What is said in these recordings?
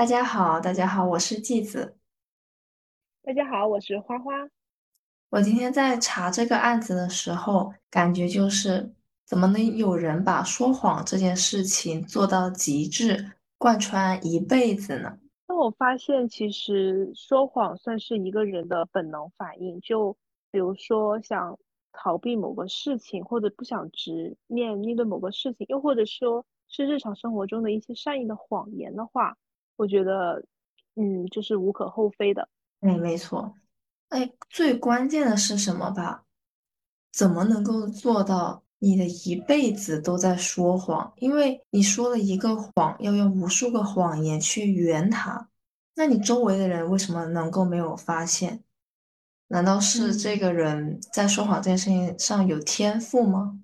大家好，大家好，我是季子。大家好，我是花花。我今天在查这个案子的时候，感觉就是怎么能有人把说谎这件事情做到极致，贯穿一辈子呢？那我发现，其实说谎算是一个人的本能反应。就比如说，想逃避某个事情，或者不想直面面对某个事情，又或者说是日常生活中的一些善意的谎言的话，我觉得，嗯，就是无可厚非的。哎，没错。哎，最关键的是什么吧？怎么能够做到你的一辈子都在说谎？因为你说了一个谎，要用无数个谎言去圆它。那你周围的人为什么能够没有发现？难道是这个人在说谎这件事情上有天赋吗？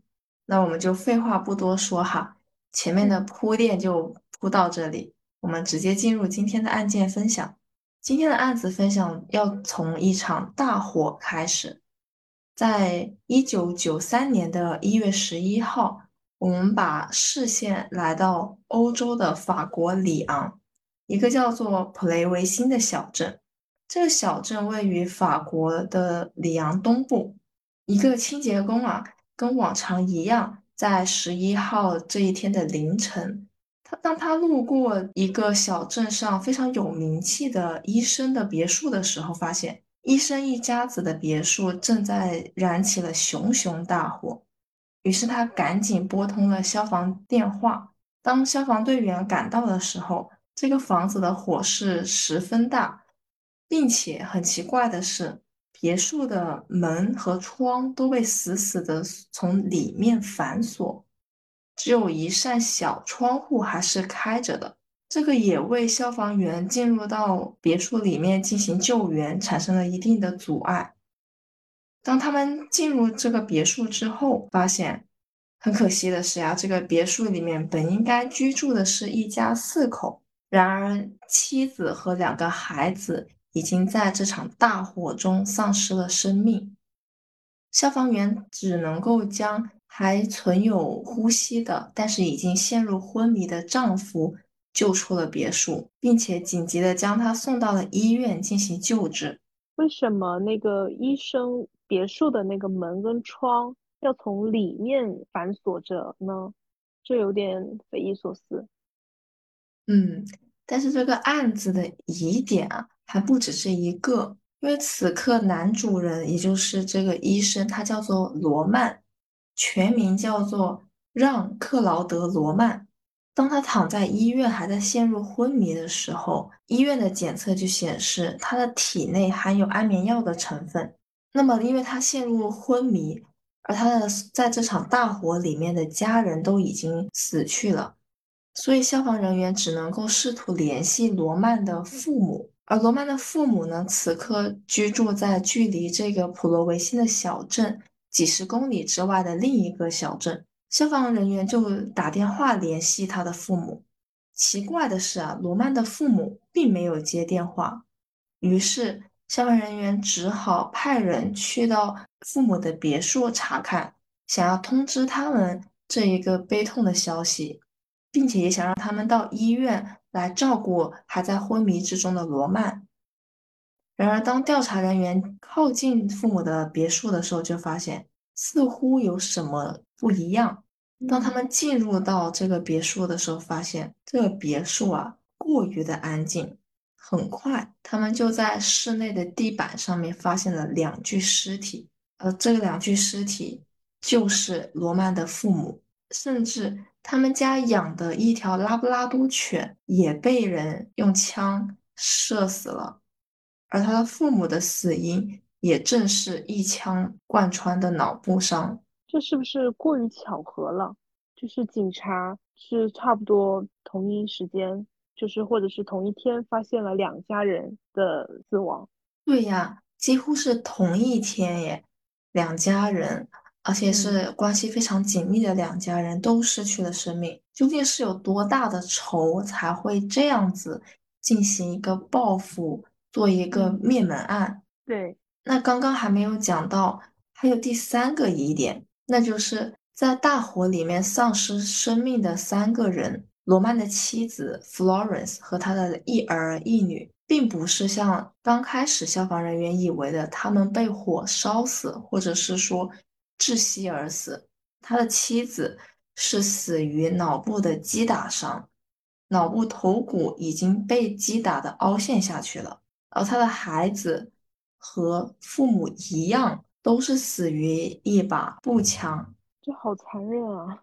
那我们就废话不多说哈，前面的铺垫就铺到这里，我们直接进入今天的案件分享。今天的案子分享要从一场大火开始，在一九九三年的一月十一号，我们把视线来到欧洲的法国里昂，一个叫做普雷维辛的小镇。这个小镇位于法国的里昂东部。一个清洁工啊，跟往常一样，在十一号这一天的凌晨。他当他路过一个小镇上非常有名气的医生的别墅的时候，发现医生一家子的别墅正在燃起了熊熊大火。于是他赶紧拨通了消防电话。当消防队员赶到的时候，这个房子的火势十分大，并且很奇怪的是，别墅的门和窗都被死死的从里面反锁。只有一扇小窗户还是开着的，这个也为消防员进入到别墅里面进行救援产生了一定的阻碍。当他们进入这个别墅之后，发现很可惜的是呀，这个别墅里面本应该居住的是一家四口，然而妻子和两个孩子已经在这场大火中丧失了生命。消防员只能够将。还存有呼吸的，但是已经陷入昏迷的丈夫救出了别墅，并且紧急的将他送到了医院进行救治。为什么那个医生别墅的那个门跟窗要从里面反锁着呢？这有点匪夷所思。嗯，但是这个案子的疑点啊，还不止这一个，因为此刻男主人也就是这个医生，他叫做罗曼。全名叫做让·克劳德·罗曼。当他躺在医院还在陷入昏迷的时候，医院的检测就显示他的体内含有安眠药的成分。那么，因为他陷入昏迷，而他的在这场大火里面的家人都已经死去了，所以消防人员只能够试图联系罗曼的父母。而罗曼的父母呢，此刻居住在距离这个普罗维辛的小镇。几十公里之外的另一个小镇，消防人员就打电话联系他的父母。奇怪的是啊，罗曼的父母并没有接电话。于是消防人员只好派人去到父母的别墅查看，想要通知他们这一个悲痛的消息，并且也想让他们到医院来照顾还在昏迷之中的罗曼。然而，当调查人员靠近父母的别墅的时候，就发现似乎有什么不一样。当他们进入到这个别墅的时候，发现这个别墅啊过于的安静。很快，他们就在室内的地板上面发现了两具尸体，而这两具尸体就是罗曼的父母，甚至他们家养的一条拉布拉多犬也被人用枪射死了。而他的父母的死因也正是一枪贯穿的脑部伤，这是不是过于巧合了？就是警察是差不多同一时间，就是或者是同一天发现了两家人的死亡。对呀，几乎是同一天耶，两家人，而且是关系非常紧密的两家人都失去了生命。究竟是有多大的仇才会这样子进行一个报复？做一个灭门案，对。那刚刚还没有讲到，还有第三个疑点，那就是在大火里面丧失生命的三个人，罗曼的妻子 Florence 和他的一儿一女，并不是像刚开始消防人员以为的，他们被火烧死，或者是说窒息而死。他的妻子是死于脑部的击打伤，脑部头骨已经被击打的凹陷下去了。而他的孩子和父母一样，都是死于一把步枪。这好残忍啊！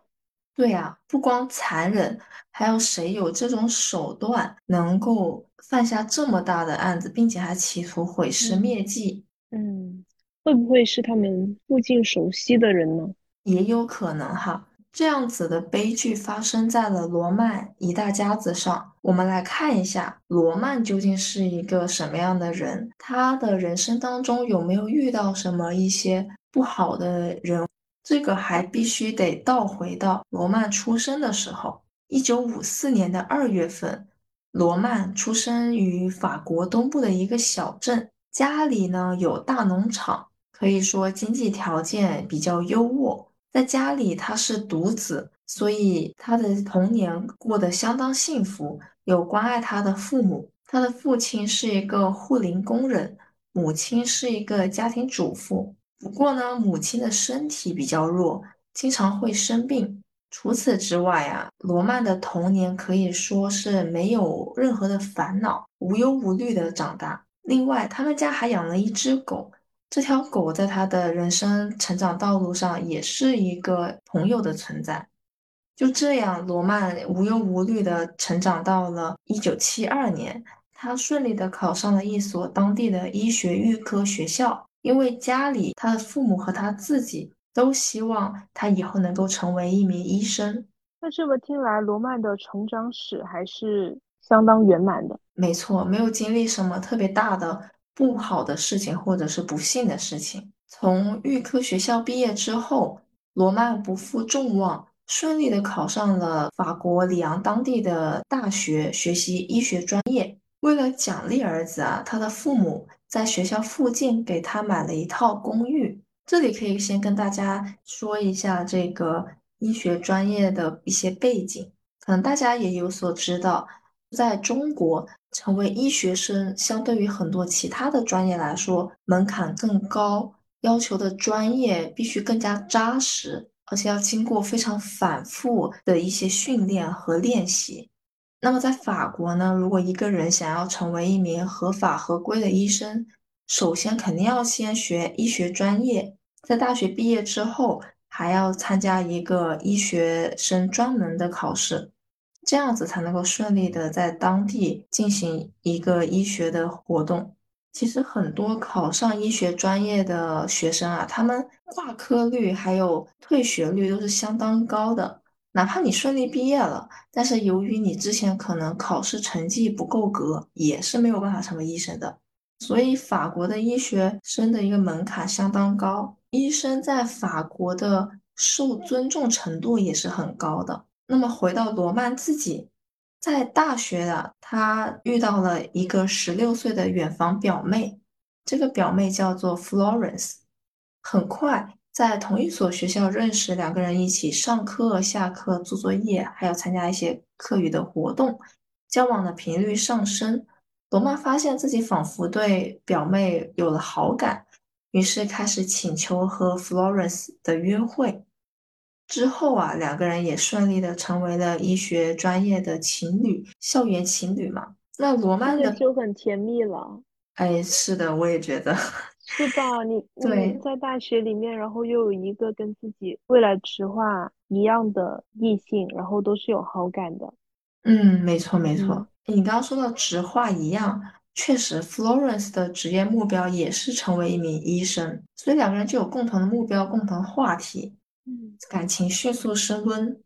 对呀，不光残忍，还有谁有这种手段能够犯下这么大的案子，并且还企图毁尸灭迹？嗯，会不会是他们附近熟悉的人呢？也有可能哈。这样子的悲剧发生在了罗曼一大家子上。我们来看一下，罗曼究竟是一个什么样的人？他的人生当中有没有遇到什么一些不好的人？这个还必须得倒回到罗曼出生的时候，一九五四年的二月份，罗曼出生于法国东部的一个小镇，家里呢有大农场，可以说经济条件比较优渥。在家里他是独子，所以他的童年过得相当幸福，有关爱他的父母。他的父亲是一个护林工人，母亲是一个家庭主妇。不过呢，母亲的身体比较弱，经常会生病。除此之外啊，罗曼的童年可以说是没有任何的烦恼，无忧无虑的长大。另外，他们家还养了一只狗，这条狗在他的人生成长道路上也是一个朋友的存在。就这样，罗曼无忧无虑的成长到了一九七二年，他顺利的考上了一所当地的医学预科学校。因为家里他的父母和他自己都希望他以后能够成为一名医生。那这么听来，罗曼的成长史还是相当圆满的。没错，没有经历什么特别大的不好的事情或者是不幸的事情。从预科学校毕业之后，罗曼不负众望，顺利的考上了法国里昂当地的大学，学习医学专业。为了奖励儿子啊，他的父母在学校附近给他买了一套公寓。这里可以先跟大家说一下这个医学专业的一些背景，可能大家也有所知道，在中国成为医学生，相对于很多其他的专业来说，门槛更高，要求的专业必须更加扎实，而且要经过非常反复的一些训练和练习。那么在法国呢，如果一个人想要成为一名合法合规的医生，首先肯定要先学医学专业，在大学毕业之后还要参加一个医学生专门的考试，这样子才能够顺利的在当地进行一个医学的活动。其实很多考上医学专业的学生啊，他们挂科率还有退学率都是相当高的。哪怕你顺利毕业了，但是由于你之前可能考试成绩不够格，也是没有办法成为医生的。所以法国的医学生的一个门槛相当高，医生在法国的受尊重程度也是很高的。那么回到罗曼自己，在大学的他遇到了一个十六岁的远房表妹，这个表妹叫做 Florence，很快。在同一所学校认识，两个人一起上课、下课、做作业，还要参加一些课余的活动，交往的频率上升。罗曼发现自己仿佛对表妹有了好感，于是开始请求和 Florence 的约会。之后啊，两个人也顺利的成为了医学专业的情侣，校园情侣嘛。那罗曼的就很甜蜜了。哎，是的，我也觉得。是吧？你对在大学里面，然后又有一个跟自己未来直话一样的异性，然后都是有好感的。嗯，没错没错。你刚刚说到直话一样，确实，Florence 的职业目标也是成为一名医生，所以两个人就有共同的目标、共同话题。嗯，感情迅速升温。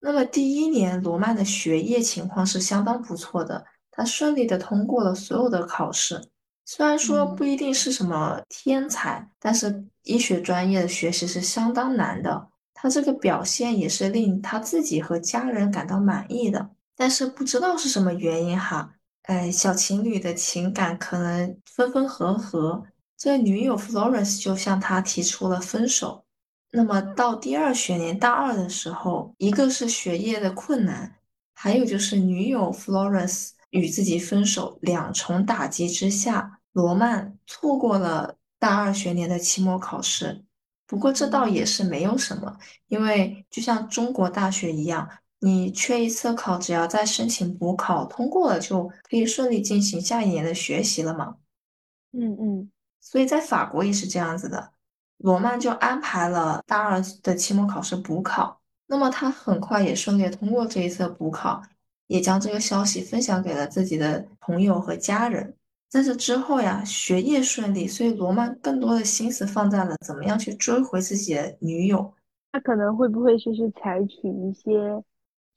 那么第一年，罗曼的学业情况是相当不错的，他顺利的通过了所有的考试。虽然说不一定是什么天才，但是医学专业的学习是相当难的。他这个表现也是令他自己和家人感到满意的。但是不知道是什么原因哈，哎，小情侣的情感可能分分合合，这女友 Florence 就向他提出了分手。那么到第二学年大二的时候，一个是学业的困难，还有就是女友 Florence 与自己分手，两重打击之下，罗曼错过了大二学年的期末考试。不过这倒也是没有什么，因为就像中国大学一样，你缺一次考，只要再申请补考通过了，就可以顺利进行下一年的学习了嘛。嗯嗯，所以在法国也是这样子的，罗曼就安排了大二的期末考试补考。那么他很快也顺利通过这一次补考，也将这个消息分享给了自己的朋友和家人。在这之后呀，学业顺利，所以罗曼更多的心思放在了怎么样去追回自己的女友。他可能会不会就是采取一些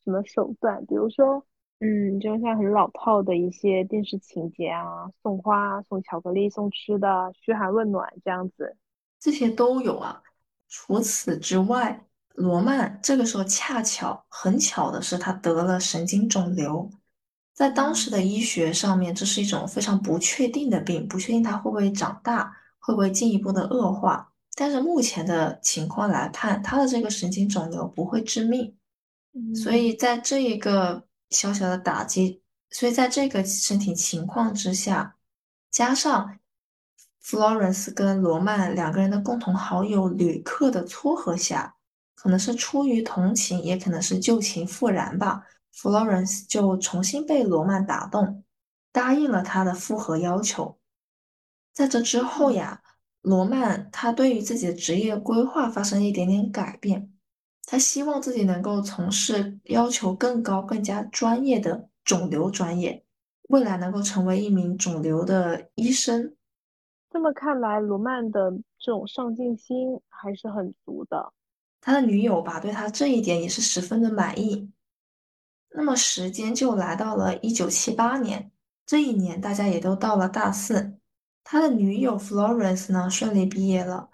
什么手段，比如说，嗯，就像很老套的一些电视情节啊，送花、送巧克力、送吃的，嘘寒问暖这样子，这些都有啊。除此之外，罗曼这个时候恰巧很巧的是，他得了神经肿瘤。在当时的医学上面，这是一种非常不确定的病，不确定他会不会长大，会不会进一步的恶化。但是目前的情况来看，他的这个神经肿瘤不会致命。所以在这一个小小的打击，所以在这个身体情况之下，加上 Florence 跟罗曼两个人的共同好友吕克的撮合下。可能是出于同情，也可能是旧情复燃吧。Florence 就重新被罗曼打动，答应了他的复合要求。在这之后呀，罗曼他对于自己的职业规划发生一点点改变，他希望自己能够从事要求更高、更加专业的肿瘤专业，未来能够成为一名肿瘤的医生。这么看来，罗曼的这种上进心还是很足的。他的女友吧，对他这一点也是十分的满意。那么时间就来到了一九七八年，这一年大家也都到了大四。他的女友 Florence 呢顺利毕业了，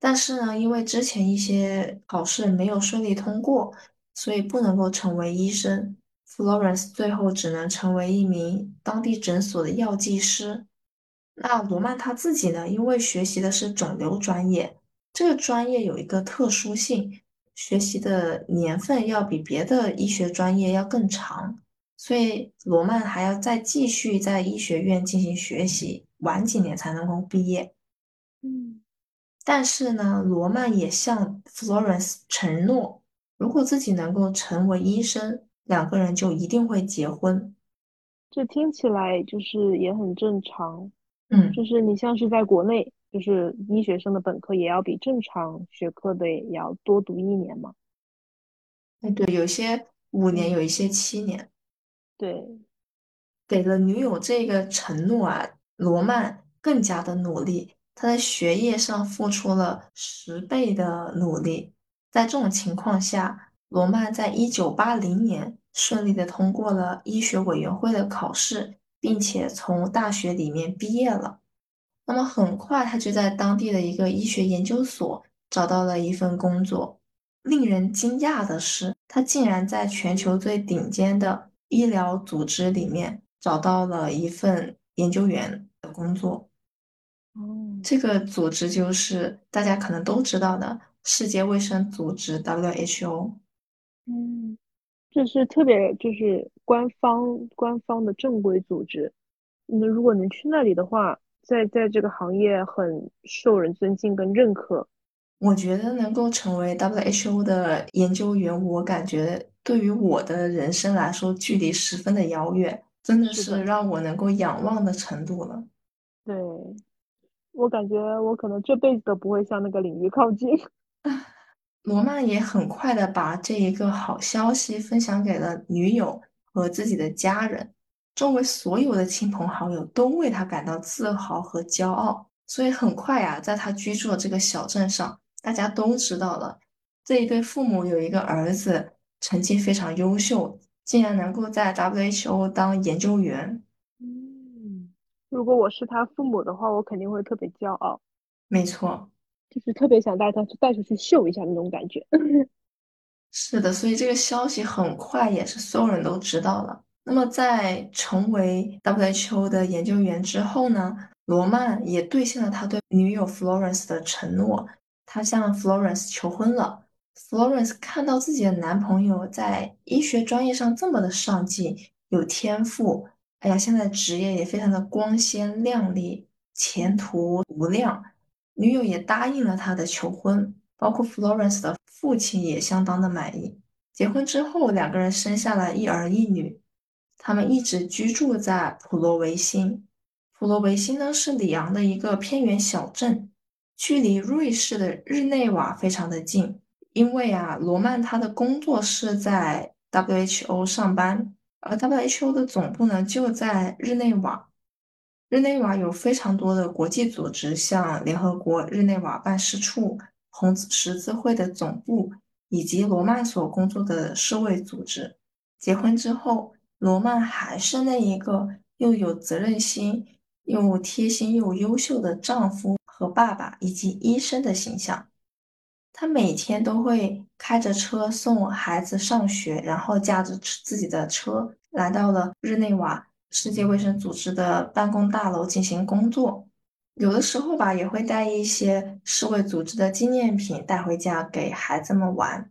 但是呢，因为之前一些考试没有顺利通过，所以不能够成为医生。Florence 最后只能成为一名当地诊所的药剂师。那罗曼他自己呢，因为学习的是肿瘤专业。这个专业有一个特殊性，学习的年份要比别的医学专业要更长，所以罗曼还要再继续在医学院进行学习，晚几年才能够毕业。嗯，但是呢，罗曼也向 Florence 承诺，如果自己能够成为医生，两个人就一定会结婚。这听起来就是也很正常，嗯，就是你像是在国内。就是医学生的本科也要比正常学科的也要多读一年嘛？哎，对，有些五年，有一些七年。对，给了女友这个承诺啊，罗曼更加的努力，他在学业上付出了十倍的努力。在这种情况下，罗曼在一九八零年顺利的通过了医学委员会的考试，并且从大学里面毕业了。那么很快，他就在当地的一个医学研究所找到了一份工作。令人惊讶的是，他竟然在全球最顶尖的医疗组织里面找到了一份研究员的工作。哦，这个组织就是大家可能都知道的世界卫生组织 （WHO）。嗯，这是特别就是官方官方的正规组织。那如果能去那里的话，在在这个行业很受人尊敬跟认可，我觉得能够成为 WHO 的研究员，我感觉对于我的人生来说，距离十分的遥远，真的是让我能够仰望的程度了。对，我感觉我可能这辈子都不会向那个领域靠近。罗曼也很快的把这一个好消息分享给了女友和自己的家人。周围所有的亲朋好友都为他感到自豪和骄傲，所以很快呀，在他居住的这个小镇上，大家都知道了这一对父母有一个儿子，成绩非常优秀，竟然能够在 WHO 当研究员。嗯，如果我是他父母的话，我肯定会特别骄傲。没错，就是特别想带他去带出去秀一下那种感觉。是的，所以这个消息很快也是所有人都知道了。那么，在成为 WHO 的研究员之后呢，罗曼也兑现了他对女友 Florence 的承诺，他向 Florence 求婚了，Florence 看到自己的男朋友在医学专业上这么的上进，有天赋，哎呀，现在职业也非常的光鲜亮丽，前途无量。女友也答应了他的求婚，包括 Florence 的父亲也相当的满意。结婚之后，两个人生下了一儿一女。他们一直居住在普罗维辛。普罗维辛呢是里昂的一个偏远小镇，距离瑞士的日内瓦非常的近。因为啊，罗曼他的工作是在 WHO 上班，而 WHO 的总部呢就在日内瓦。日内瓦有非常多的国际组织，像联合国日内瓦办事处、红十字会的总部，以及罗曼所工作的世卫组织。结婚之后，罗曼还是那一个又有责任心、又贴心又优秀的丈夫和爸爸，以及医生的形象。他每天都会开着车送孩子上学，然后驾着自己的车来到了日内瓦世界卫生组织的办公大楼进行工作。有的时候吧，也会带一些世卫组织的纪念品带回家给孩子们玩。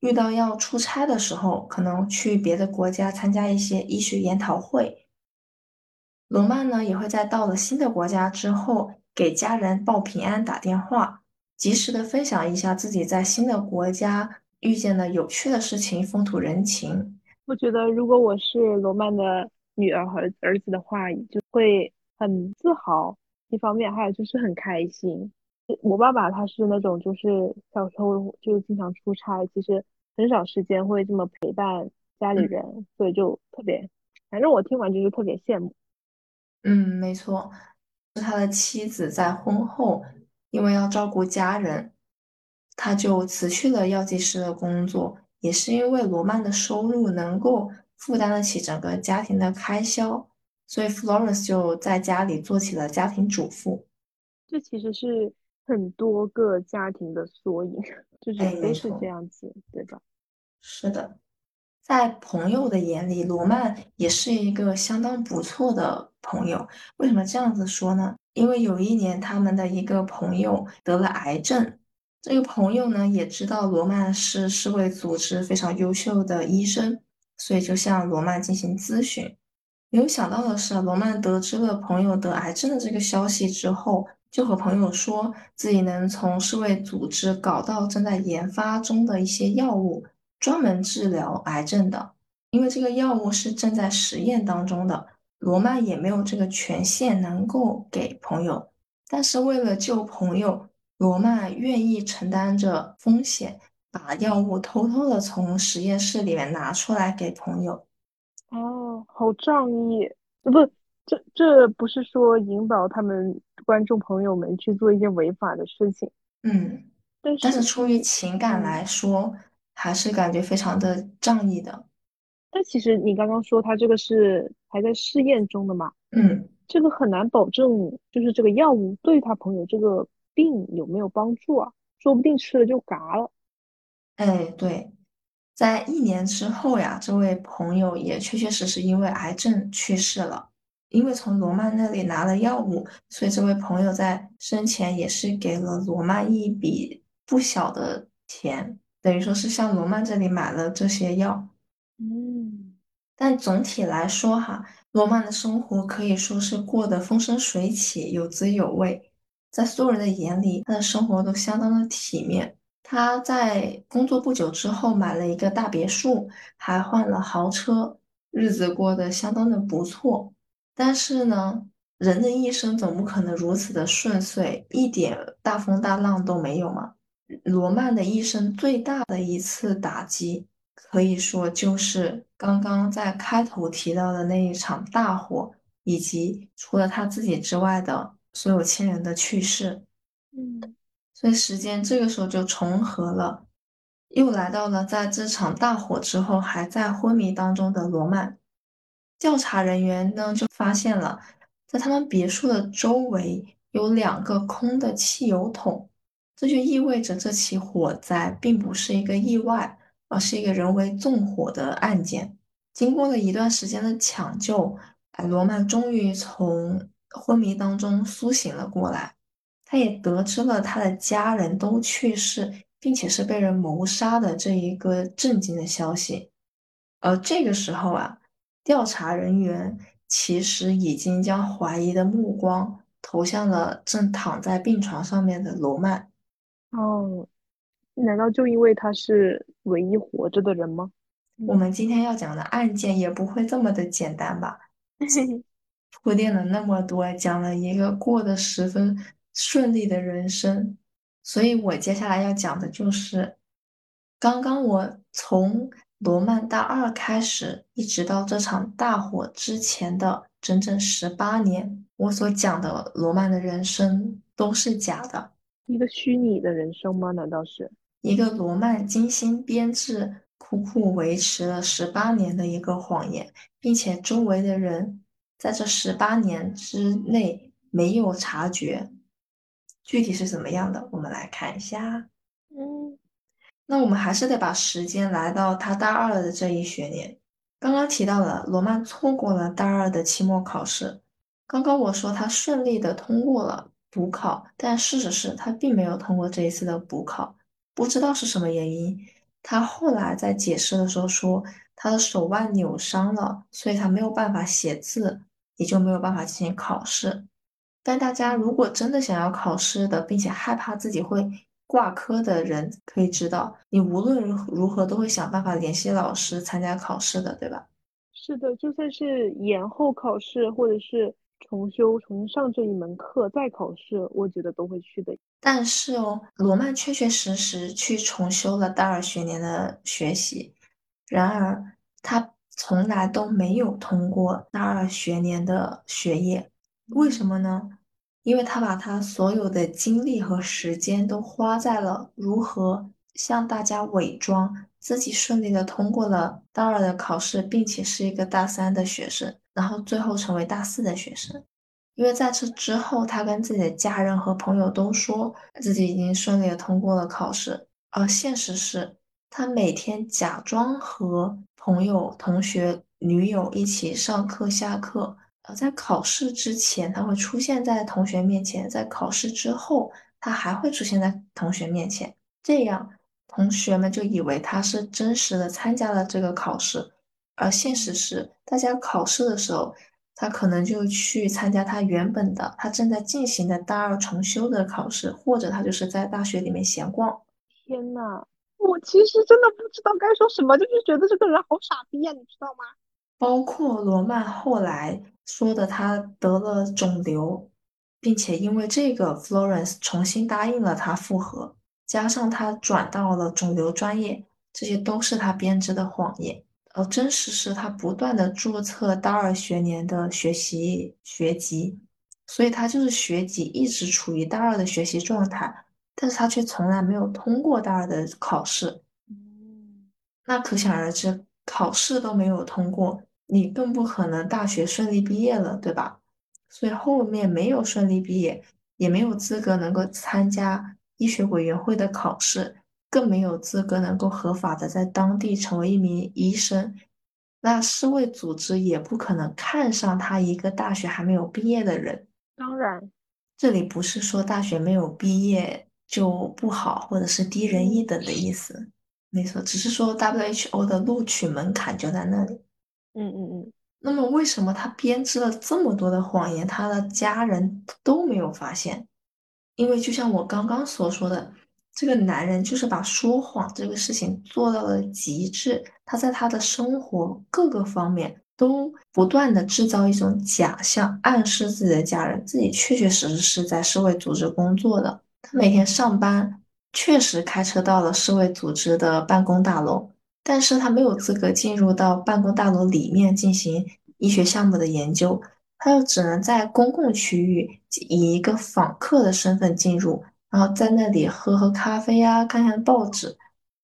遇到要出差的时候，可能去别的国家参加一些医学研讨会。罗曼呢，也会在到了新的国家之后，给家人报平安打电话。及时的分享一下自己在新的国家遇见的有趣的事情、风土人情。我觉得，如果我是罗曼的女儿和儿子的话，就会很自豪。一方面，还有就是很开心。我爸爸他是那种，就是小时候就经常出差，其实很少时间会这么陪伴家里人，所以就特别，反正我听完就是特别羡慕。嗯，没错，是他的妻子在婚后。因为要照顾家人，他就辞去了药剂师的工作。也是因为罗曼的收入能够负担得起整个家庭的开销，所以 Florence 就在家里做起了家庭主妇。这其实是很多个家庭的缩影，就是都是这样子，对吧？是的，在朋友的眼里，罗曼也是一个相当不错的朋友。为什么这样子说呢？因为有一年，他们的一个朋友得了癌症，这个朋友呢也知道罗曼是世卫组织非常优秀的医生，所以就向罗曼进行咨询。没有想到的是，罗曼得知了朋友得癌症的这个消息之后，就和朋友说自己能从世卫组织搞到正在研发中的一些药物，专门治疗癌症的，因为这个药物是正在实验当中的。罗曼也没有这个权限能够给朋友，但是为了救朋友，罗曼愿意承担着风险，把药物偷偷的从实验室里面拿出来给朋友。哦，好仗义！不，这这不是说引导他们观众朋友们去做一些违法的事情。嗯，但是出于情感来说，还是感觉非常的仗义的。但其实你刚刚说他这个是还在试验中的嘛？嗯，这个很难保证，就是这个药物对他朋友这个病有没有帮助啊？说不定吃了就嘎了。哎，对，在一年之后呀，这位朋友也确确实实因为癌症去世了。因为从罗曼那里拿了药物，所以这位朋友在生前也是给了罗曼一笔不小的钱，等于说是向罗曼这里买了这些药。嗯，但总体来说哈，罗曼的生活可以说是过得风生水起，有滋有味。在所有人的眼里，他的生活都相当的体面。他在工作不久之后买了一个大别墅，还换了豪车，日子过得相当的不错。但是呢，人的一生总不可能如此的顺遂，一点大风大浪都没有嘛。罗曼的一生最大的一次打击。可以说就是刚刚在开头提到的那一场大火，以及除了他自己之外的所有亲人的去世。嗯，所以时间这个时候就重合了，又来到了在这场大火之后还在昏迷当中的罗曼。调查人员呢就发现了，在他们别墅的周围有两个空的汽油桶，这就意味着这起火灾并不是一个意外。而是一个人为纵火的案件。经过了一段时间的抢救，罗曼终于从昏迷当中苏醒了过来。他也得知了他的家人都去世，并且是被人谋杀的这一个震惊的消息。而这个时候啊，调查人员其实已经将怀疑的目光投向了正躺在病床上面的罗曼。哦，难道就因为他是唯一活着的人吗？我们今天要讲的案件也不会这么的简单吧？铺垫了那么多，讲了一个过得十分顺利的人生，所以我接下来要讲的就是，刚刚我从罗曼大二开始，一直到这场大火之前的整整十八年，我所讲的罗曼的人生都是假的，一个虚拟的人生吗？难道是一个罗曼精心编制、苦苦维持了十八年的一个谎言，并且周围的人。在这十八年之内没有察觉，具体是怎么样的？我们来看一下。嗯，那我们还是得把时间来到他大二的这一学年。刚刚提到了罗曼错过了大二的期末考试。刚刚我说他顺利的通过了补考，但事实是他并没有通过这一次的补考，不知道是什么原因。他后来在解释的时候说，他的手腕扭伤了，所以他没有办法写字。也就没有办法进行考试。但大家如果真的想要考试的，并且害怕自己会挂科的人，可以知道，你无论如何都会想办法联系老师参加考试的，对吧？是的，就算是延后考试，或者是重修、重新上这一门课再考试，我觉得都会去的。但是哦，罗曼确确实实去重修了大二学年的学习，然而他。从来都没有通过大二学年的学业，为什么呢？因为他把他所有的精力和时间都花在了如何向大家伪装自己顺利的通过了大二的考试，并且是一个大三的学生，然后最后成为大四的学生。因为在这之后，他跟自己的家人和朋友都说自己已经顺利的通过了考试，而现实是。他每天假装和朋友、同学、女友一起上课、下课。在考试之前，他会出现在同学面前；在考试之后，他还会出现在同学面前。这样，同学们就以为他是真实的参加了这个考试。而现实是，大家考试的时候，他可能就去参加他原本的、他正在进行的大二重修的考试，或者他就是在大学里面闲逛。天呐！我其实真的不知道该说什么，就是觉得这个人好傻逼呀，你知道吗？包括罗曼后来说的，他得了肿瘤，并且因为这个，Florence 重新答应了他复合，加上他转到了肿瘤专业，这些都是他编织的谎言。而真实是他不断的注册大二学年的学习学籍，所以他就是学籍一直处于大二的学习状态。但是他却从来没有通过大二的考试，那可想而知，考试都没有通过，你更不可能大学顺利毕业了，对吧？所以后面没有顺利毕业，也没有资格能够参加医学委员会的考试，更没有资格能够合法的在当地成为一名医生。那世卫组织也不可能看上他一个大学还没有毕业的人。当然，这里不是说大学没有毕业。就不好，或者是低人一等的意思，没错，只是说 WHO 的录取门槛就在那里。嗯嗯嗯。那么为什么他编织了这么多的谎言，他的家人都没有发现？因为就像我刚刚所说的，这个男人就是把说谎这个事情做到了极致，他在他的生活各个方面都不断的制造一种假象，暗示自己的家人自己确确实实是在世卫组织工作的。他每天上班确实开车到了世卫组织的办公大楼，但是他没有资格进入到办公大楼里面进行医学项目的研究，他又只能在公共区域以一个访客的身份进入，然后在那里喝喝咖啡啊，看看报纸，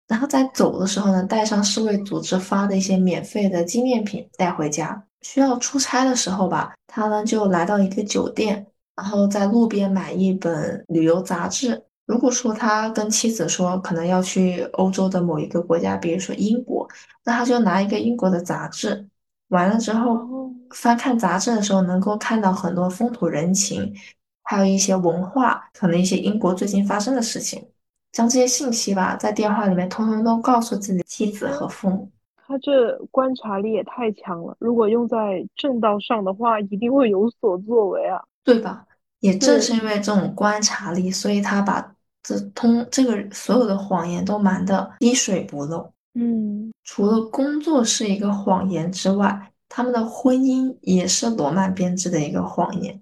然后在走的时候呢，带上世卫组织发的一些免费的纪念品带回家。需要出差的时候吧，他呢就来到一个酒店。然后在路边买一本旅游杂志。如果说他跟妻子说可能要去欧洲的某一个国家，比如说英国，那他就拿一个英国的杂志，完了之后翻看杂志的时候，能够看到很多风土人情，还有一些文化，可能一些英国最近发生的事情。将这些信息吧，在电话里面通通都告诉自己的妻子和父母。他这观察力也太强了，如果用在正道上的话，一定会有所作为啊，对吧？也正是，因为这种观察力，所以他把这通这个所有的谎言都瞒得滴水不漏。嗯除了工作是一个谎言之外，他们的婚姻也是罗曼编织的一个谎言。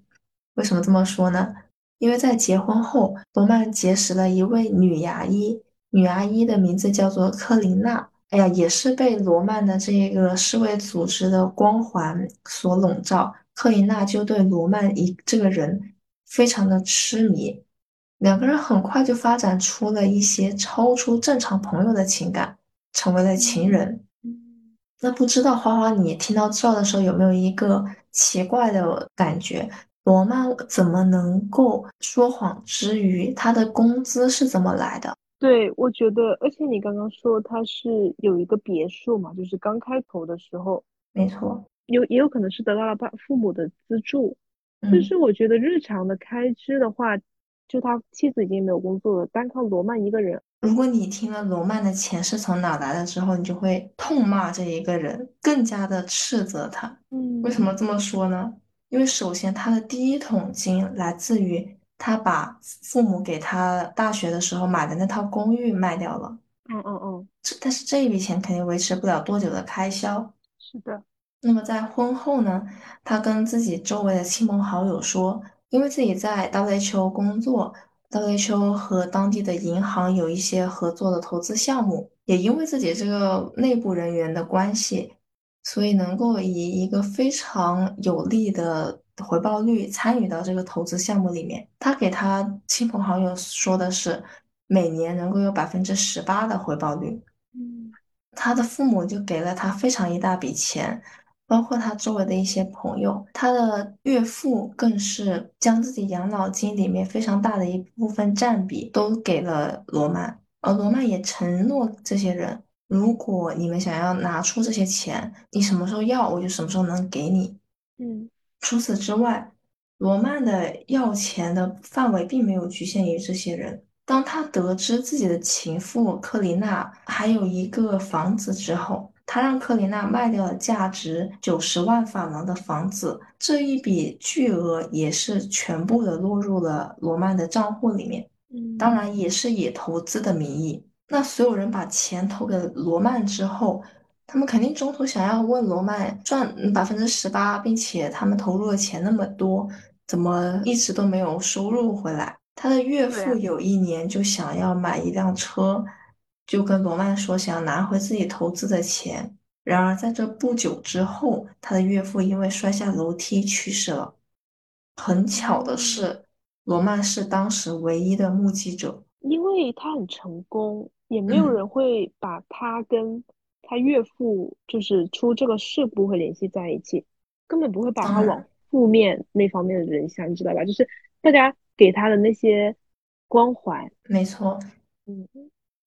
为什么这么说呢？因为在结婚后，罗曼结识了一位女牙医，女牙医的名字叫做克琳娜。哎呀，也是被罗曼的这个世卫组织的光环所笼罩，克琳娜就对罗曼一这个人非常的痴迷，两个人很快就发展出了一些超出正常朋友的情感。成为了情嗯人。嗯，那不知道花花，你听到这儿的时候有没有一个奇怪的感觉？罗曼怎么能够说谎之余，他的工资是怎么来的？对，我觉得，而且你刚刚说他是有一个别墅嘛，就是刚开头的时候，没错，有也有可能是得到了爸父母的资助，但嗯，是我觉得日常的开支的话，就他妻子已经没有工作了，单靠罗曼一个人，如果你听了罗曼的钱是从哪来的之后，你就会痛骂这一个人，更加的斥责他。为什么嗯这么说呢？因为首先他的第一桶金来自于他把父母给他大学的时候买的那套公寓卖掉了。嗯嗯嗯，这但是这一笔钱肯定维持不了多久的开销。是的，那么在婚后呢，他跟自己周围的亲朋好友说，因为自己在 WHO 工作，WHO 和当地的银行有一些合作的投资项目，也因为自己这个内部人员的关系，所以能够以一个非常有利的回报率参与到这个投资项目里面。他给他亲朋好友说的是，每年能够有百分之十八的回报率。嗯他的父母就给了他非常一大笔钱，包括他周围的一些朋友，他的岳父更是将自己养老金里面非常大的一部分占比都给了罗曼，而罗曼也承诺这些人，如果你们想要拿出这些钱，你什么时候要，我就什么时候能给你。嗯除此之外，罗曼的要钱的范围并没有局限于这些人。当他得知自己的情妇克里娜还有一个房子之后，他让克琳娜卖掉了价值九十万法郎的房子，这一笔巨额也是全部的落入了罗曼的账户里面。当嗯然，也是以投资的名义。那所有人把钱投给罗曼之后，他们肯定中途想要问罗曼赚百分之十八，并且他们投入的钱那么多，怎么一直都没有收入回来？他的岳，父有一年就想要买一辆车，就跟罗曼说想要拿回自己投资的钱。然而在这不久之后，他的岳父因为摔下楼梯去世了。很巧的哦，是，罗曼是当时唯一的目击者。因为他很成功，也没有嗯，人会把他跟他岳父就是出这个事故会联系在一起，根本不会把他往，负面那方面的人想，你知道吧？就是大家给他的那些光环，没错。嗯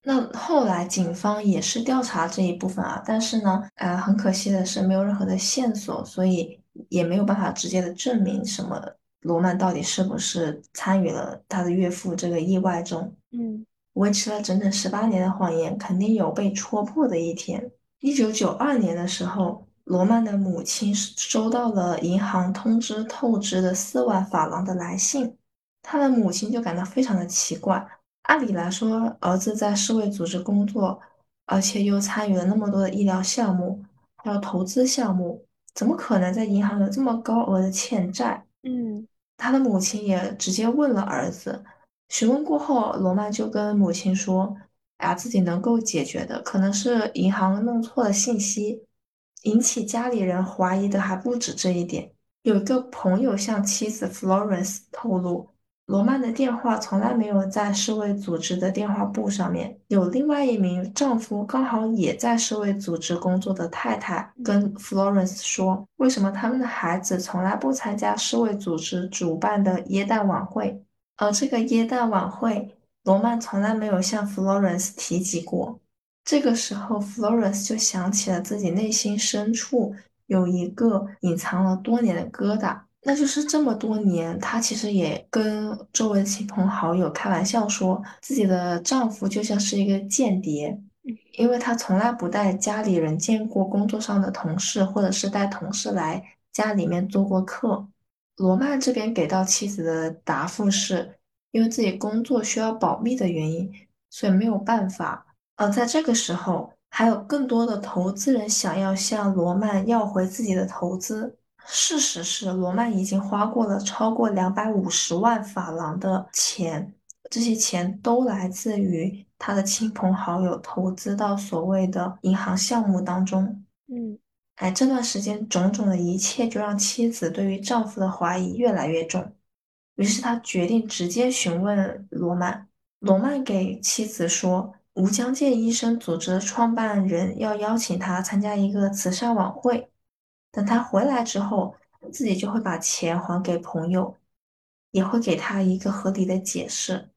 那后来警方也是调查这一部分啊，但是呢，呃，很可惜的是没有任何的线索，所以也没有办法直接的证明什么罗曼到底是不是参与了他的岳父这个意外中。嗯维持了整整十八年的谎言，肯定有被戳破的一天。一九九二年的时候，罗曼的母亲收到了银行通知透支的四万法郎的来信，他的母亲就感到非常的奇怪。按理来说，儿子在世卫组织工作，而且又参与了那么多的医疗项目，还有投资项目，怎么可能在银行有这么高额的欠债？嗯他的母亲也直接问了儿子，询问过后，罗曼就跟母亲说：“哎呀，自己能够解决的，可能是银行弄错了信息。”引起家里人怀疑的还不止这一点。有一个朋友向妻子 Florence 透露，罗曼的电话从来没有在世卫组织的电话簿上面。有另外一名丈夫刚好也在世卫组织工作的太太跟 Florence 说，为什么他们的孩子从来不参加世卫组织主办的耶诞晚会？而这个耶诞晚会，罗曼从来没有向 Florence 提及过。这个时候，Florence 就想起了自己内心深处有一个隐藏了多年的疙瘩，那就是这么多年，她其实也跟周围的亲朋好友开玩笑说，自己的丈夫就像是一个间谍，因为她从来不带家里人见过工作上的同事，或者是带同事来家里面做过客。罗曼这边给到妻子的答复是，因为自己工作需要保密的原因，所以没有办法。而在这个时候，还有更多的投资人想要向罗曼要回自己的投资。事实是，罗曼已经花过了超过两百五十万法郎的钱，这些钱都来自于他的亲朋好友投资到所谓的银行项目当中。嗯，哎，这段时间种种的一切，就让妻子对于丈夫的怀疑越来越重。于是他决定直接询问罗曼。罗曼给妻子说，吴江界医生组织的创办人要邀请他参加一个慈善晚会。等他回来之后，自己就会把钱还给朋友，也会给他一个合理的解释。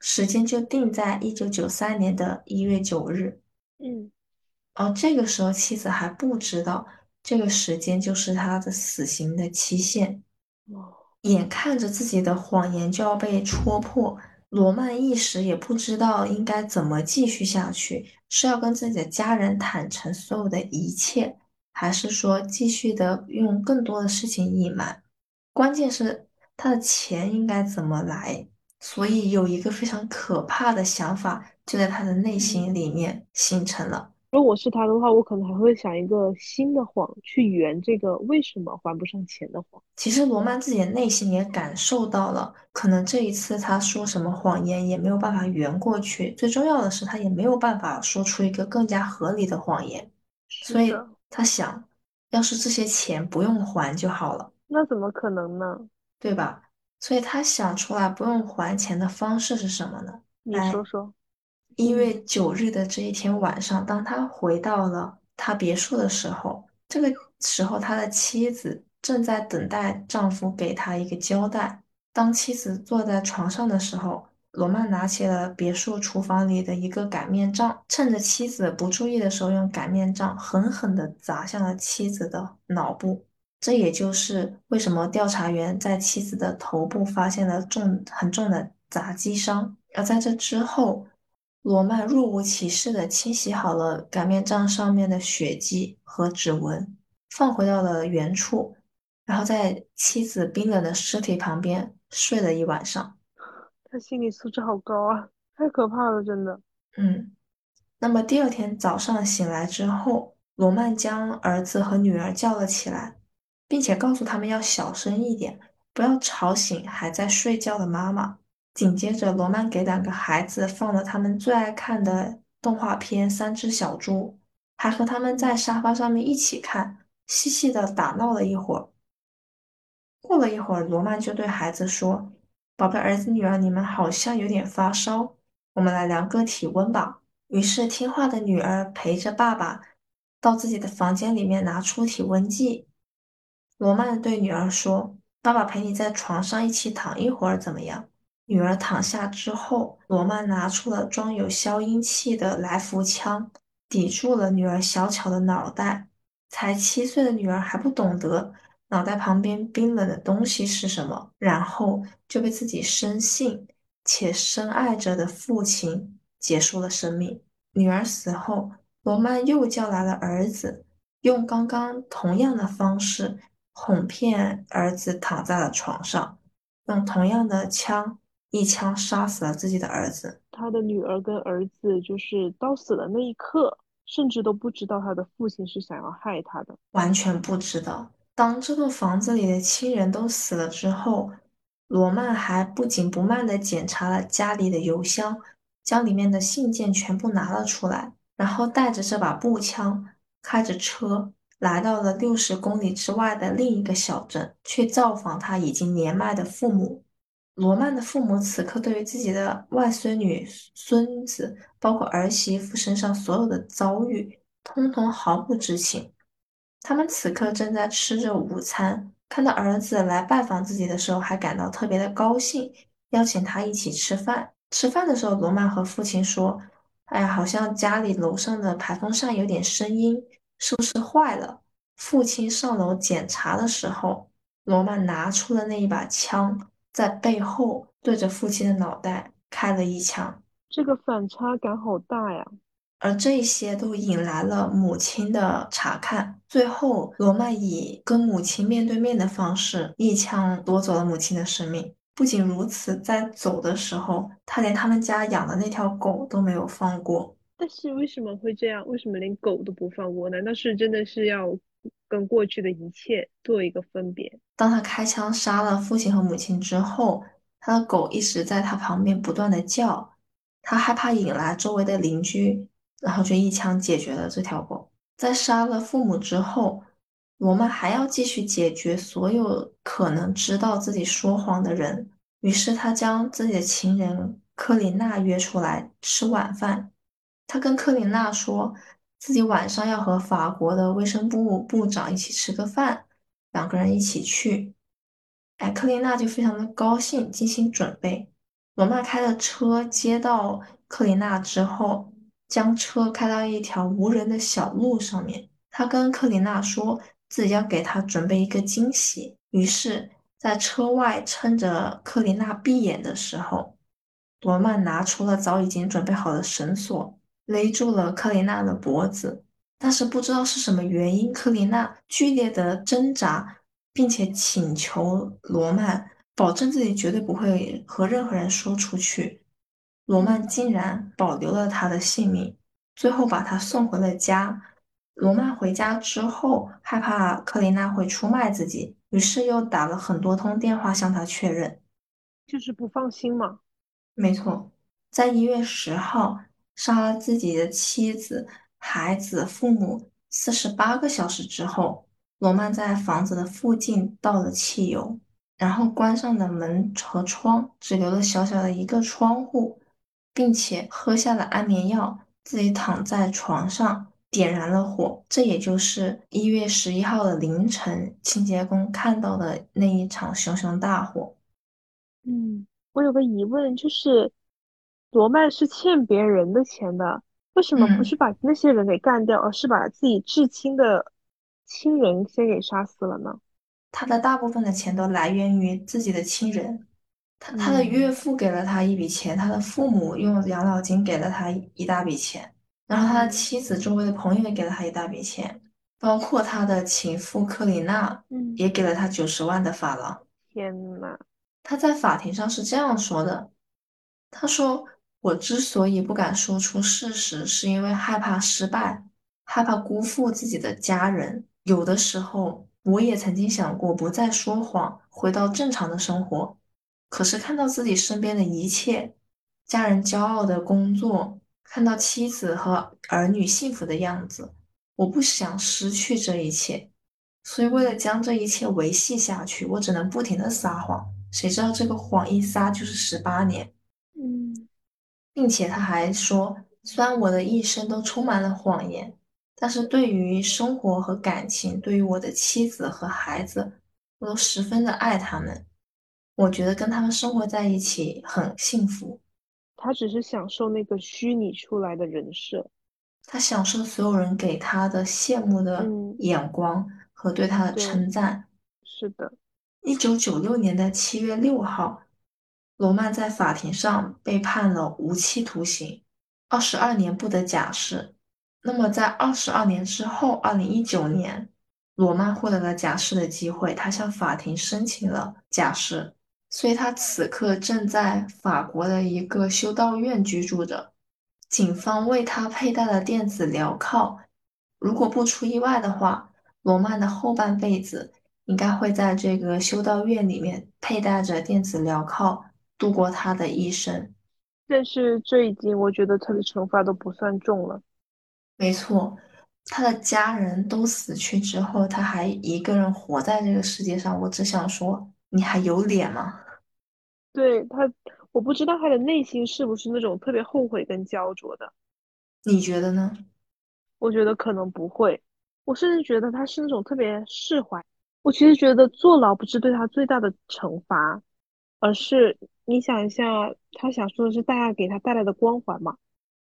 时间就定在一九九三年的一月九日。嗯，而这个时候妻子还不知道，这个时间就是他的死刑的期限。哦，眼看着自己的谎言就要被戳破，罗曼一时也不知道应该怎么继续下去，是要跟自己的家人坦诚所有的一切。还是说继续的用更多的事情隐瞒？关键是他的钱应该怎么来？所以有一个非常可怕的想法就在他的内心里面形成了。如果是他的话，我可能还会想一个新的谎去圆这个为什么还不上钱的谎。其实罗曼自己的内心也感受到了，可能这一次他说什么谎言也没有办法圆过去。最重要的是，他也没有办法说出一个更加合理的谎言。所以。他想，要是这些钱不用还就好了。那怎么可能呢？对吧？所以他想出来不用还钱的方式是什么呢？你说说。一月九日的这一天晚上，当他回到了他别墅的时候，这个时候他的妻子正在等待丈夫给他一个交代。当妻子坐在床上的时候，罗曼拿起了别墅厨房里的一个擀面杖，趁着妻子不注意的时候，用擀面杖狠狠地砸向了妻子的脑部。这也就是为什么调查员在妻子的头部发现了重很重的砸击伤。而在这之后，罗曼若无其事地清洗好了擀面杖上面的血迹和指纹，放回到了原处，然后在妻子冰冷的尸体旁边睡了一晚上。他心理素质好高啊，太可怕了，真的。嗯，那么第二天早上醒来之后，罗曼将儿子和女儿叫了起来，并且告诉他们要小声一点，不要吵醒还在睡觉的妈妈。紧接着，罗曼给两个孩子放了他们最爱看的动画片《三只小猪》，还和他们在沙发上面一起看，细细的打闹了一会儿。过了一会儿，罗曼就对孩子说。宝贝儿子女儿，你们好像有点发烧，我们来量个体温吧。于是听话的女儿陪着爸爸到自己的房间里面拿出体温计。罗曼对女儿说：“爸爸陪你在床上一起躺一会儿，怎么样？”女儿躺下之后，罗曼拿出了装有消音器的来福枪，抵住了女儿小巧的脑袋。才七岁的女儿还不懂得。脑袋旁边冰冷的东西是什么？然后就被自己深信且深爱着的父亲结束了生命。女儿死后，罗曼又叫来了儿子，用刚刚同样的方式哄骗儿子躺在了床上，用同样的枪一枪杀死了自己的儿子。他的女儿跟儿子就是到死的那一刻，甚至都不知道他的父亲是想要害他的，完全不知道。当这栋房子里的亲人都死了之后，罗曼还不紧不慢地检查了家里的邮箱，将里面的信件全部拿了出来，然后带着这把步枪，开着车来到了六十公里之外的另一个小镇，去造访他已经年迈的父母。罗曼的父母此刻对于自己的外孙女、孙子，包括儿媳妇身上所有的遭遇，通通毫不知情。他们此刻正在吃着午餐，看到儿子来拜访自己的时候，还感到特别的高兴，邀请他一起吃饭。吃饭的时候，罗曼和父亲说：“哎呀，好像家里楼上的排风扇有点声音，是不是坏了？”父亲上楼检查的时候，罗曼拿出了那一把枪，在背后对着父亲的脑袋开了一枪。这个反差感好大呀！而这些都引来了母亲的查看。最后，罗曼以跟母亲面对面的方式，一枪夺走了母亲的生命。不仅如此，在走的时候，他连他们家养的那条狗都没有放过。但是为什么会这样？为什么连狗都不放过？难道是真的是要跟过去的一切做一个分别？当他开枪杀了父亲和母亲之后，他的狗一直在他旁边不断的叫，他害怕引来周围的邻居。然后就一枪解决了这条狗。在杀了父母之后，罗曼还要继续解决所有可能知道自己说谎的人。于是他将自己的情人克琳娜约出来吃晚饭。他跟克琳娜说自己晚上要和法国的卫生部部长一起吃个饭，两个人一起去。哎，克琳娜就非常的高兴，精心准备。罗曼开了车接到克琳娜之后。将车开到一条无人的小路上面，他跟克琳娜说自己要给她准备一个惊喜。于是，在车外趁着克琳娜闭眼的时候，罗曼拿出了早已经准备好的绳索，勒住了克琳娜的脖子。但是不知道是什么原因，克琳娜剧烈的挣扎，并且请求罗曼保证自己绝对不会和任何人说出去。罗曼竟然保留了他的性命，最后把他送回了家。罗曼回家之后，害怕克琳娜会出卖自己，于是又打了很多通电话向他确认，就是不放心嘛。没错，在一月十号杀了自己的妻子、孩子、父母四十八个小时之后，罗曼在房子的附近倒了汽油，然后关上了门和窗，只留了小小的一个窗户。并且喝下了安眠药，自己躺在床上点燃了火。这也就是一月十一号的凌晨，清洁工看到的那一场熊熊大火。嗯，我有个疑问，就是罗曼是欠别人的钱的，为什么不是把那些人给干掉，而是把自己至亲的亲人先给杀死了呢？他的大部分的钱都来源于自己的亲人。他他的岳父给了他一笔钱，他的父母用养老金给了他一大笔钱，然后他的妻子周围的朋友也给了他一大笔钱，包括他的情妇克里娜，嗯也给了他九十万的法郎。天呐，他在法庭上是这样说的：“他说，我之所以不敢说出事实，是因为害怕失败，害怕辜负自己的家人。有的时候，我也曾经想过不再说谎，回到正常的生活。”可是看到自己身边的一切，家人骄傲的工作，看到妻子和儿女幸福的样子，我不想失去这一切，所以为了将这一切维系下去，我只能不停的撒谎。谁知道这个谎一撒就是十八年，嗯，并且他还说，虽然我的一生都充满了谎言，但是对于生活和感情，对于我的妻子和孩子，我都十分的爱他们。我觉得跟他们生活在一起很幸福。他只是享受那个虚拟出来的人设，他享受所有人给他的羡慕的眼光和对他的称赞。是的，一九九六年的七月六号，罗曼在法庭上被判了无期徒刑，二十二年不得假释。那么在二十二年之后，二零一九年，罗曼获得了假释的机会，他向法庭申请了假释。所以他此刻正在法国的一个修道院居住着，警方为他佩戴了电子镣铐。如果不出意外的话，罗曼的后半辈子应该会在这个修道院里面佩戴着电子镣铐度过他的一生。但是这已经，我觉得他的惩罚都不算重了。没错，他的家人都死去之后，他还一个人活在这个世界上。我只想说。你还有脸吗？对他，我不知道他的内心是不是那种特别后悔跟焦灼的。你觉得呢？我觉得可能不会。我甚至觉得他是那种特别释怀。我其实觉得坐牢不是对他最大的惩罚，而是你想一下，他想说的是大家给他带来的光环嘛。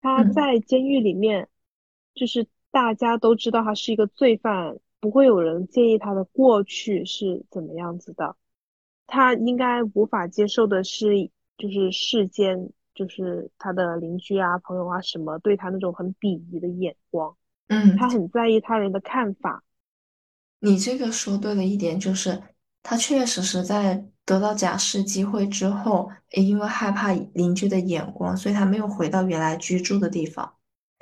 他在监狱里面，就是大家都知道他是一个罪犯。不会有人介意他的过去是怎么样子的。他应该无法接受的是，就是世间，就是他的邻居啊、朋友啊什么对他那种很鄙夷的眼光。嗯，他很在意他人的看法。你这个说对了一点，就是他确实是在得到假释机会之后，因为害怕邻居的眼光，所以他没有回到原来居住的地方。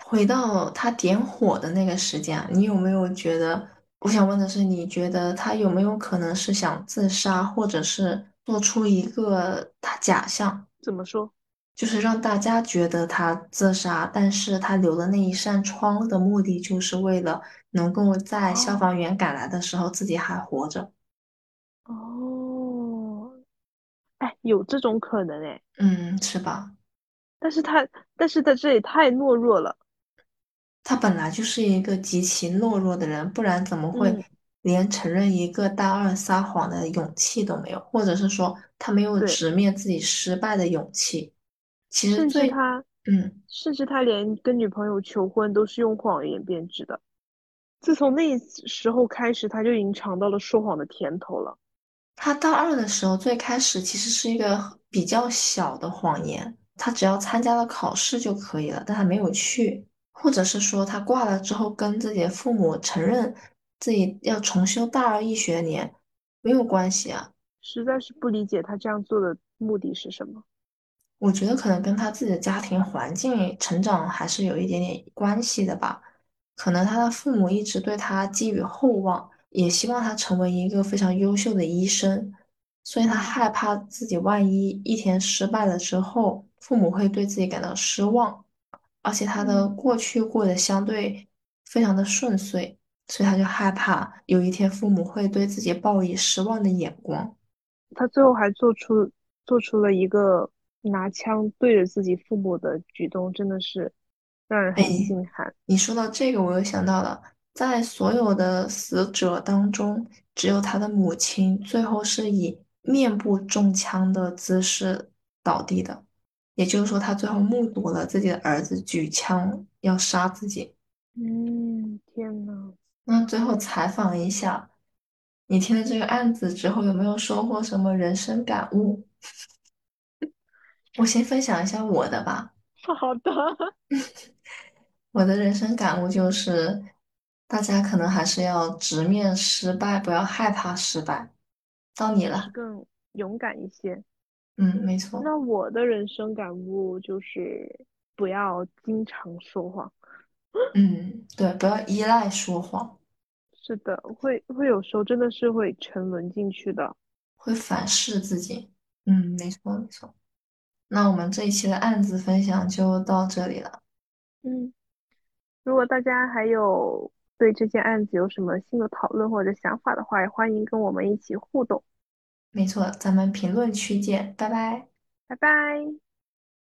回到他点火的那个时间啊，你有没有觉得？我想问的是，你觉得他有没有可能是想自杀，或者是做出一个他假象？怎么说？就是让大家觉得他自杀，但是他留的那一扇窗的目的，就是为了能够在消哦防员赶来的时候自己还活着。哦，哎，有这种可能哎，嗯，是吧？但是他，但是在这里太懦弱了。他本来就是一个极其懦弱的人，不然怎么会嗯，连承认一个大二撒谎的勇气都没有，或者是说他没有对，直面自己失败的勇气？其实甚至最，他，嗯。甚至他连跟女朋友求婚都是用谎言编织的。自从那时候开始，他就已经尝到了说谎的甜头了。他大二的时候，最开始其实是一个比较小的谎言，他只要参加了考试就可以了，但他没有去，或者是说他挂了之后跟自己的父母承认自己要重修大二一学年，没有关系啊。实在是不理解他这样做的目的是什么。我觉得可能跟他自己的家庭环境、成长还是有一点点关系的吧。可能他的父母一直对他寄予厚望，也希望他成为一个非常优秀的医生，所以他嗯害怕自己万一一天失败了之后，父母会对自己感到失望。而且他的嗯，过去过得相对非常的顺遂，所以他就害怕有一天父母会对自己报以失望的眼光。他最后还做出做出了一个拿枪对着自己父母的举动，真的是让人哎，很心寒。你说到这个，我又想到了，在所有的死者当中，只有他的母亲最后是以面部中枪的姿势倒地的，也就是说，他最后目睹了自己的儿子举枪要杀自己。嗯，天呐，那最后采访一下，你听了这个案子之后，有没有收获什么人生感悟？我先分享一下我的吧。好的，我的人生感悟就是，大家可能还是要直面失败，不要害怕失败。到你了，更勇敢一些。嗯，没错，那我的人生感悟就是不要经常说谎。嗯，对，不要依赖说谎，是的，会会有时候真的是会沉沦进去的。会反噬自己。嗯，没错，没错。那我们这一期的案子分享就到这里了。嗯，如果大家还有对这件案子有什么新的讨论或者想法的话，也欢迎跟我们一起互动。没错，咱们评论区见，拜拜。拜拜。